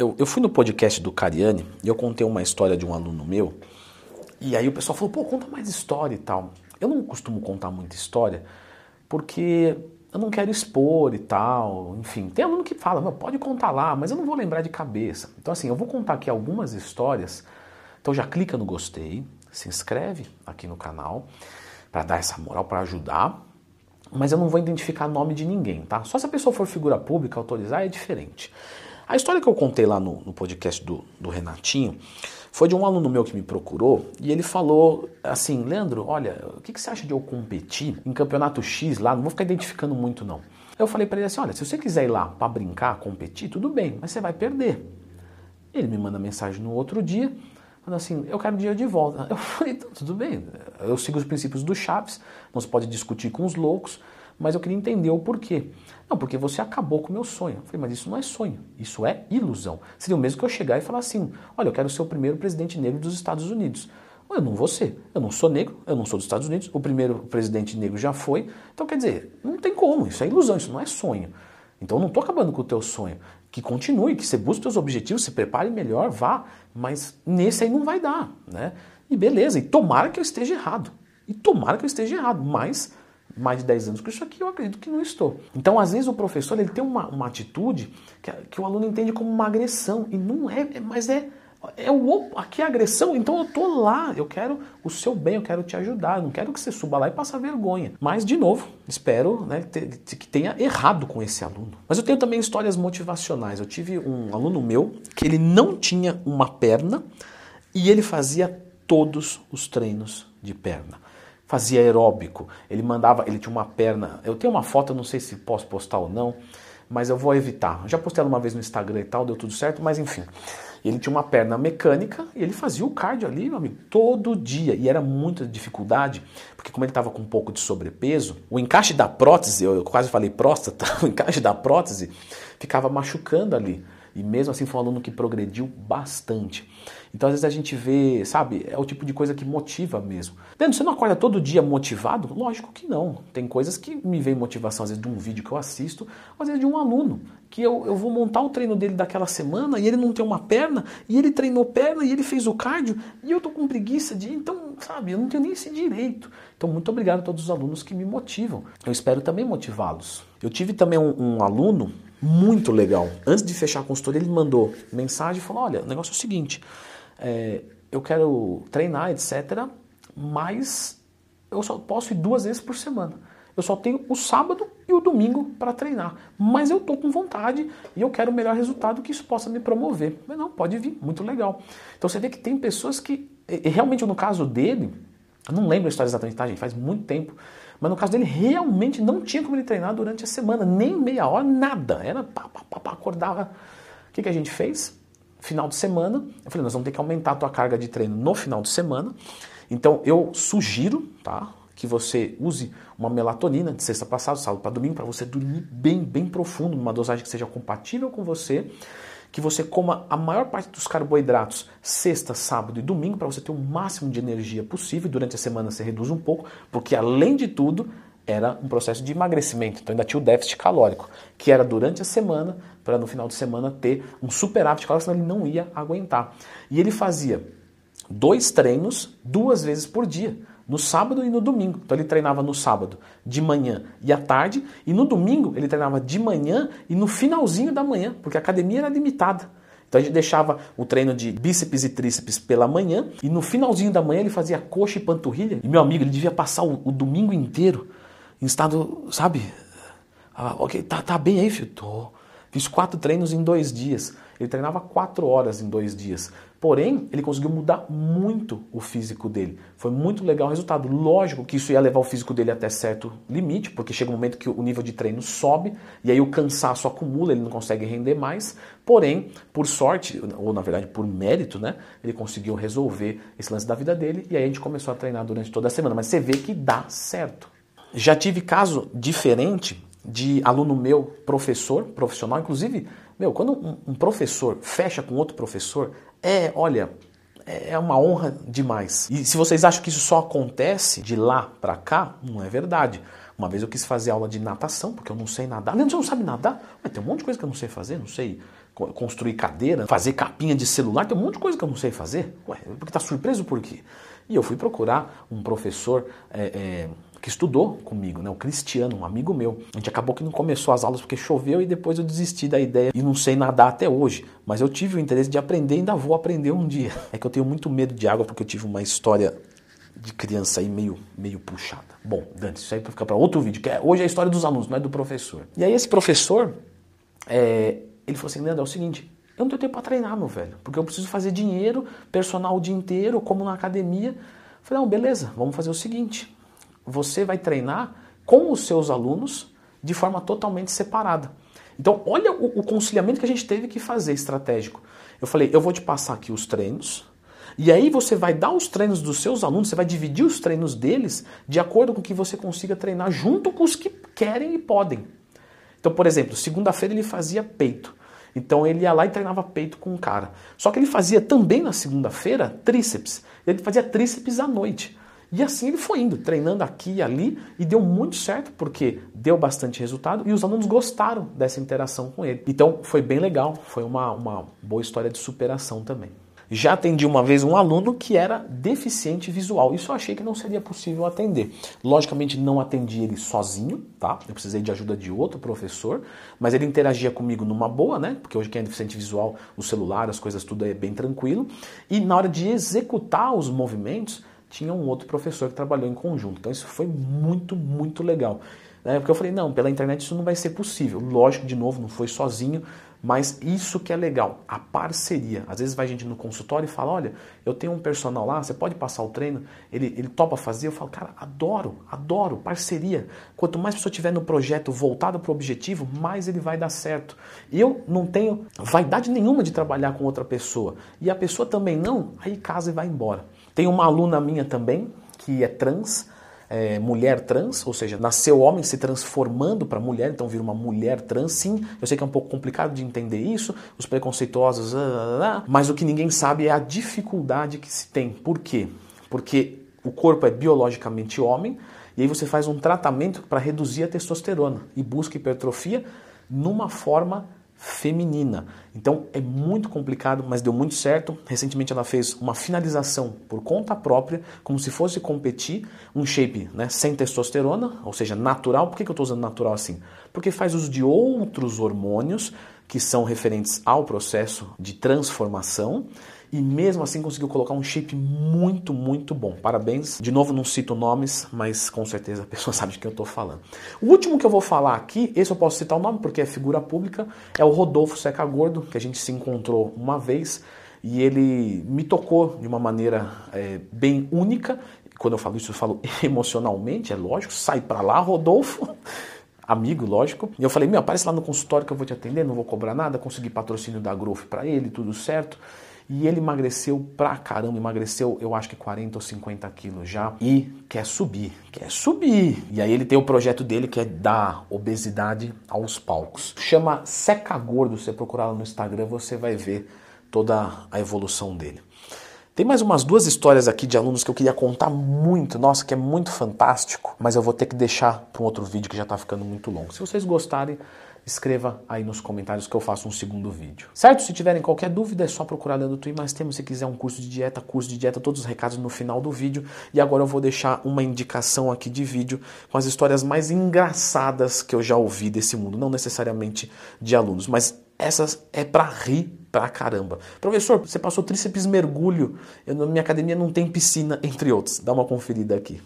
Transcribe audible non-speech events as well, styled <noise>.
eu, eu fui no podcast do Cariani e eu contei uma história de um aluno meu. E aí o pessoal falou, pô, conta mais história e tal. Eu não costumo contar muita história porque eu não quero expor e tal. Enfim, tem aluno que fala, pode contar lá, mas eu não vou lembrar de cabeça. Então, assim, eu vou contar aqui algumas histórias. Então já clica no gostei, se inscreve aqui no canal para dar essa moral, para ajudar. Mas eu não vou identificar nome de ninguém, tá? Só se a pessoa for figura pública, autorizar, é diferente. A história que eu contei lá no, no podcast do, do Renatinho foi de um aluno meu que me procurou e ele falou assim: Leandro, olha, o que, que você acha de eu competir em campeonato X lá? Não vou ficar identificando muito, não. Eu falei para ele assim: olha, se você quiser ir lá para brincar, competir, tudo bem, mas você vai perder. Ele me manda mensagem no outro dia, falando assim: eu quero dinheiro de volta. <laughs> Eu falei: então, tudo bem, eu sigo os princípios do Chaves, não se pode discutir com os loucos, mas eu queria entender o porquê. Não, porque você acabou com o meu sonho. Eu falei, mas isso não é sonho, isso é ilusão. Seria o mesmo que eu chegar e falar assim: olha, eu quero ser o primeiro presidente negro dos Estados Unidos. Eu não vou ser. Eu não sou negro, eu não sou dos Estados Unidos, o primeiro presidente negro já foi. Então, quer dizer, não tem como, isso é ilusão, isso não é sonho. Então, eu não estou acabando com o teu sonho. Que continue, que você busque os seus objetivos, se prepare melhor, vá. Mas nesse aí não vai dar, né? E beleza, e tomara que eu esteja errado. E tomara que eu esteja errado, mas mais de 10 anos com isso aqui, eu acredito que não estou. Então, às vezes, o professor ele tem uma, uma atitude que, que o aluno entende como uma agressão, e não é, é mas é, é o aqui é agressão, então eu tô lá, eu quero o seu bem, eu quero te ajudar, eu não quero que você suba lá e passe vergonha. Mas, de novo, espero né, que tenha errado com esse aluno. Mas eu tenho também histórias motivacionais. Eu tive um aluno meu que ele não tinha uma perna e ele fazia todos os treinos de perna fazia aeróbico, ele mandava, ele tinha uma perna. Eu tenho uma foto, não sei se posso postar ou não, mas eu vou evitar. Já postei ela uma vez no Instagram e tal, deu tudo certo, mas enfim. Ele tinha uma perna mecânica e ele fazia o cardio ali, meu amigo, todo dia. E era muita dificuldade, porque como ele estava com um pouco de sobrepeso, o encaixe da prótese, eu quase falei próstata, <laughs> o encaixe da prótese ficava machucando ali. E mesmo assim foi um aluno que progrediu bastante. Então às vezes a gente vê, sabe, é o tipo de coisa que motiva mesmo. Leandro, você não acorda todo dia motivado? Lógico que não. Tem coisas que me vem motivação, às vezes de um vídeo que eu assisto, às vezes de um aluno, que eu, eu vou montar o treino dele daquela semana e ele não tem uma perna, e ele treinou perna e ele fez o cardio, e eu tô com preguiça de então, sabe, eu não tenho nem esse direito. Então, muito obrigado a todos os alunos que me motivam. Eu espero também motivá-los. Eu tive também um, um aluno muito legal. Antes de fechar a consultoria, ele mandou mensagem e falou: Olha, o negócio é o seguinte, é, eu quero treinar, etc., mas eu só posso ir duas vezes por semana. Eu só tenho o sábado e o domingo para treinar. Mas eu estou com vontade e eu quero o melhor resultado que isso possa me promover. Mas não, pode vir, muito legal. Então você vê que tem pessoas que, realmente no caso dele, eu não lembro a história exatamente, tá, gente? Faz muito tempo. Mas no caso dele, realmente não tinha como ele treinar durante a semana, nem meia hora, nada. Era pá, pá, pá, pá acordava. O que, que a gente fez? Final de semana, eu falei, nós vamos ter que aumentar a tua carga de treino no final de semana. Então eu sugiro, tá? Que você use uma melatonina de sexta passada, sábado para domingo, para você dormir bem, bem profundo, numa dosagem que seja compatível com você que você coma a maior parte dos carboidratos sexta, sábado e domingo para você ter o máximo de energia possível. Durante a semana você reduz um pouco, porque além de tudo era um processo de emagrecimento, então ainda tinha o déficit calórico, que era durante a semana, para no final de semana ter um superávit calórico, senão ele não ia aguentar. E ele fazia dois treinos duas vezes por dia no sábado e no domingo. Então ele treinava no sábado de manhã e à tarde, e no domingo ele treinava de manhã e no finalzinho da manhã, porque a academia era limitada. Então a gente deixava o treino de bíceps e tríceps pela manhã e no finalzinho da manhã ele fazia coxa e panturrilha. E meu amigo, ele devia passar o, o domingo inteiro em estado, sabe? Ah, ok, tá, tá bem aí, filho? Tô. Fiz quatro treinos em dois dias. Ele treinava quatro horas em dois dias. Porém, ele conseguiu mudar muito o físico dele. Foi muito legal o resultado. Lógico que isso ia levar o físico dele até certo limite, porque chega um momento que o nível de treino sobe e aí o cansaço acumula, ele não consegue render mais. Porém, por sorte, ou na verdade por mérito, né, ele conseguiu resolver esse lance da vida dele e aí a gente começou a treinar durante toda a semana. Mas você vê que dá certo. Já tive caso diferente de aluno meu, professor, profissional, inclusive, meu, quando um, um professor fecha com outro professor, é, olha, é uma honra demais. E se vocês acham que isso só acontece de lá para cá, não é verdade. Uma vez eu quis fazer aula de natação, porque eu não sei nadar. Leandro, você não sabe nadar? Mas tem um monte de coisa que eu não sei fazer, não sei construir cadeira, fazer capinha de celular, tem um monte de coisa que eu não sei fazer. Ué, porque tá surpreso por quê? E eu fui procurar um professor é, é, que estudou comigo, né, o Cristiano, um amigo meu. A gente acabou que não começou as aulas porque choveu e depois eu desisti da ideia e não sei nadar até hoje. Mas eu tive o interesse de aprender e ainda vou aprender um dia. É que eu tenho muito medo de água porque eu tive uma história de criança aí meio, meio puxada. Bom, Dante, isso aí para ficar para outro vídeo, que é, hoje é a história dos alunos, não é do professor. E aí esse professor, é, ele falou assim, Leandro, é o seguinte, eu não tenho tempo para treinar, meu velho, porque eu preciso fazer dinheiro, personal o dia inteiro, como na academia. Eu falei, não, beleza, vamos fazer o seguinte, você vai treinar com os seus alunos de forma totalmente separada. Então, olha o, o conciliamento que a gente teve que fazer estratégico. Eu falei, eu vou te passar aqui os treinos, e aí você vai dar os treinos dos seus alunos, você vai dividir os treinos deles de acordo com que você consiga treinar junto com os que querem e podem. Então, por exemplo, segunda-feira ele fazia peito. Então ele ia lá e treinava peito com um cara. Só que ele fazia também na segunda-feira tríceps. Ele fazia tríceps à noite. E assim ele foi indo, treinando aqui e ali, e deu muito certo, porque deu bastante resultado e os alunos gostaram dessa interação com ele. Então foi bem legal, foi uma, uma boa história de superação também. Já atendi uma vez um aluno que era deficiente visual. Isso eu achei que não seria possível atender. Logicamente não atendi ele sozinho, tá? Eu precisei de ajuda de outro professor, mas ele interagia comigo numa boa, né? Porque hoje quem é deficiente visual, o celular, as coisas tudo é bem tranquilo. E na hora de executar os movimentos, tinha um outro professor que trabalhou em conjunto. Então isso foi muito, muito legal. Né? Porque eu falei, não, pela internet isso não vai ser possível. Lógico, de novo, não foi sozinho, mas isso que é legal, a parceria. Às vezes vai gente no consultório e fala, olha, eu tenho um personal lá, você pode passar o treino? Ele, ele topa fazer? Eu falo, cara, adoro, adoro, parceria. Quanto mais pessoa tiver no projeto voltado para o objetivo, mais ele vai dar certo. Eu não tenho vaidade nenhuma de trabalhar com outra pessoa. E a pessoa também não, aí casa e vai embora. Tem uma aluna minha também, que é trans, é, mulher trans, ou seja, nasceu homem se transformando para mulher, então vira uma mulher trans. Sim, eu sei que é um pouco complicado de entender isso, os preconceituosos, ah, ah, ah, mas o que ninguém sabe é a dificuldade que se tem. Por quê? Porque o corpo é biologicamente homem, e aí você faz um tratamento para reduzir a testosterona e busca hipertrofia numa forma feminina. Então é muito complicado, mas deu muito certo. Recentemente ela fez uma finalização por conta própria, como se fosse competir, um shape né, sem testosterona, ou seja, natural. Por que, que eu estou usando natural assim? Porque faz uso de outros hormônios que são referentes ao processo de transformação e mesmo assim conseguiu colocar um shape muito, muito bom. Parabéns. De novo, não cito nomes, mas com certeza a pessoa <laughs> sabe de quem eu estou falando. O último que eu vou falar aqui, esse eu posso citar o nome porque é figura pública, é o Rodolfo Seca Gordo, que a gente se encontrou uma vez e ele me tocou de uma maneira é, bem única. Quando eu falo isso, eu falo <laughs> emocionalmente, é lógico. Sai para lá, Rodolfo <laughs> amigo, lógico. E eu falei, meu, aparece lá no consultório que eu vou te atender, não vou cobrar nada, consegui patrocínio da Growth para ele, tudo certo. E ele emagreceu pra caramba, emagreceu eu acho que 40 ou 50 quilos já e quer subir, quer subir. E aí ele tem o projeto dele que é dar obesidade aos palcos. Chama Seca Gordo, você procurar lá no Instagram você vai ver toda a evolução dele. Tem mais umas duas histórias aqui de alunos que eu queria contar muito, nossa, que é muito fantástico, mas eu vou ter que deixar para um outro vídeo que já está ficando muito longo. Se vocês gostarem, escreva aí nos comentários que eu faço um segundo vídeo. Certo? Se tiverem qualquer dúvida é só procurar Leandro Twin, mas temos se quiser um curso de dieta, curso de dieta, todos os recados no final do vídeo. E agora eu vou deixar uma indicação aqui de vídeo com as histórias mais engraçadas que eu já ouvi desse mundo, não necessariamente de alunos, mas essas é para rir pra caramba. Professor, você passou tríceps mergulho, eu, na minha academia não tem piscina, entre outros. Dá uma conferida aqui.